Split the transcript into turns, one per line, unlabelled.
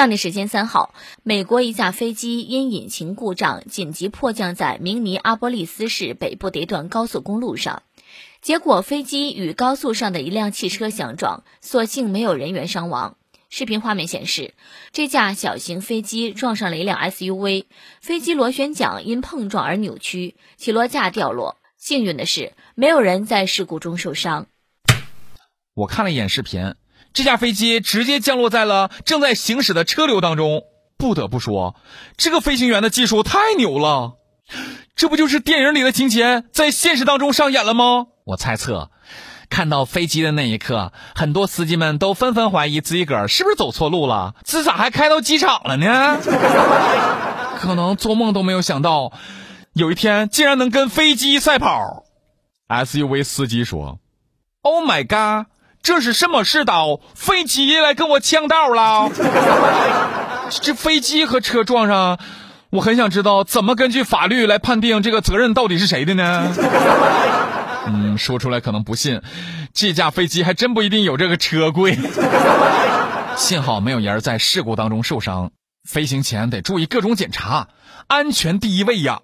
当地时间三号，美国一架飞机因引擎故障紧急迫降在明尼阿波利斯市北部的一段高速公路上，结果飞机与高速上的一辆汽车相撞，所幸没有人员伤亡。视频画面显示，这架小型飞机撞上了一辆 SUV，飞机螺旋桨因碰撞而扭曲，起落架掉落。幸运的是，没有人在事故中受伤。
我看了一眼视频。这架飞机直接降落在了正在行驶的车流当中。不得不说，这个飞行员的技术太牛了。这不就是电影里的情节在现实当中上演了吗？我猜测，看到飞机的那一刻，很多司机们都纷纷怀疑自己个儿是不是走错路了，这咋还开到机场了呢？可能做梦都没有想到，有一天竟然能跟飞机赛跑。SUV 司机说：“Oh my god！” 这是什么世道？飞机来跟我抢道了！这飞机和车撞上，我很想知道怎么根据法律来判定这个责任到底是谁的呢？嗯，说出来可能不信，这架飞机还真不一定有这个车贵。幸好没有人在事故当中受伤，飞行前得注意各种检查，安全第一位呀。